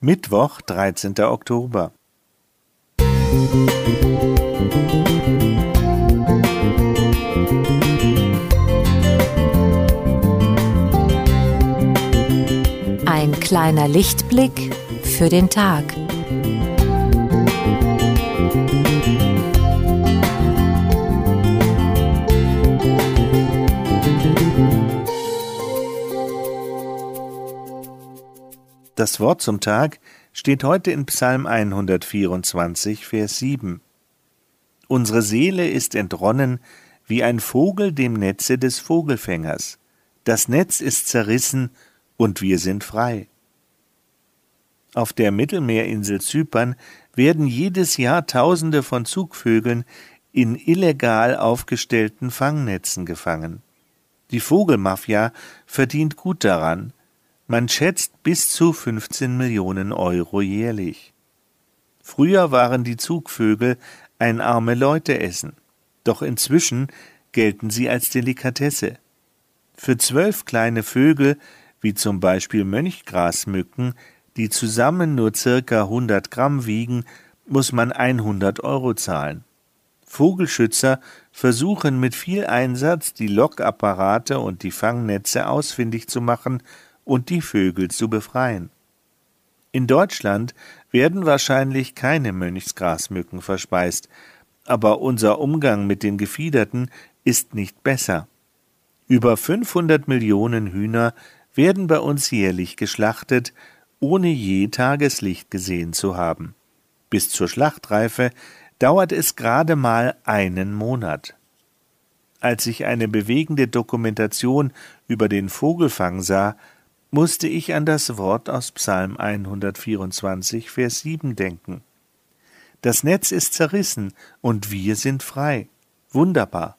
Mittwoch, dreizehnter Oktober. Ein kleiner Lichtblick für den Tag. Das Wort zum Tag steht heute in Psalm 124, Vers 7. Unsere Seele ist entronnen wie ein Vogel dem Netze des Vogelfängers. Das Netz ist zerrissen und wir sind frei. Auf der Mittelmeerinsel Zypern werden jedes Jahr Tausende von Zugvögeln in illegal aufgestellten Fangnetzen gefangen. Die Vogelmafia verdient gut daran, man schätzt bis zu 15 Millionen Euro jährlich. Früher waren die Zugvögel ein arme Leute essen, doch inzwischen gelten sie als Delikatesse. Für zwölf kleine Vögel, wie zum Beispiel Mönchgrasmücken, die zusammen nur circa 100 Gramm wiegen, muss man 100 Euro zahlen. Vogelschützer versuchen mit viel Einsatz, die Lockapparate und die Fangnetze ausfindig zu machen und die Vögel zu befreien. In Deutschland werden wahrscheinlich keine Mönchsgrasmücken verspeist, aber unser Umgang mit den Gefiederten ist nicht besser. Über 500 Millionen Hühner werden bei uns jährlich geschlachtet, ohne je Tageslicht gesehen zu haben. Bis zur Schlachtreife dauert es gerade mal einen Monat. Als ich eine bewegende Dokumentation über den Vogelfang sah, musste ich an das Wort aus Psalm 124, Vers 7 denken. Das Netz ist zerrissen und wir sind frei. Wunderbar.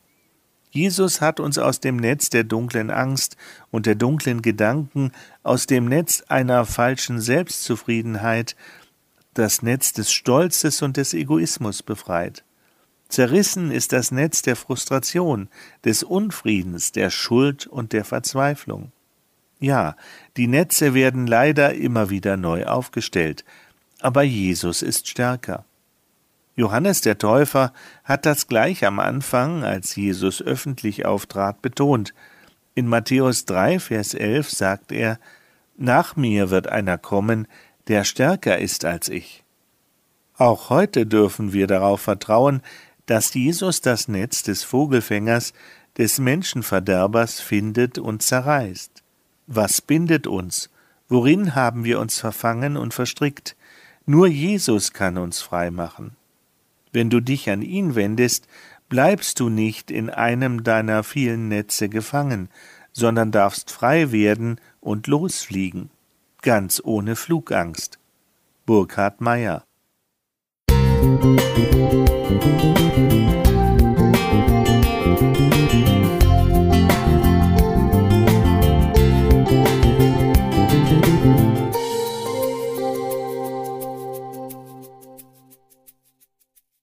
Jesus hat uns aus dem Netz der dunklen Angst und der dunklen Gedanken, aus dem Netz einer falschen Selbstzufriedenheit, das Netz des Stolzes und des Egoismus befreit. Zerrissen ist das Netz der Frustration, des Unfriedens, der Schuld und der Verzweiflung. Ja, die Netze werden leider immer wieder neu aufgestellt, aber Jesus ist stärker. Johannes der Täufer hat das gleich am Anfang, als Jesus öffentlich auftrat, betont. In Matthäus 3, Vers 11 sagt er, Nach mir wird einer kommen, der stärker ist als ich. Auch heute dürfen wir darauf vertrauen, dass Jesus das Netz des Vogelfängers, des Menschenverderbers findet und zerreißt. Was bindet uns? Worin haben wir uns verfangen und verstrickt? Nur Jesus kann uns frei machen. Wenn du dich an ihn wendest, bleibst du nicht in einem deiner vielen Netze gefangen, sondern darfst frei werden und losfliegen, ganz ohne Flugangst. Burkhard Meyer Musik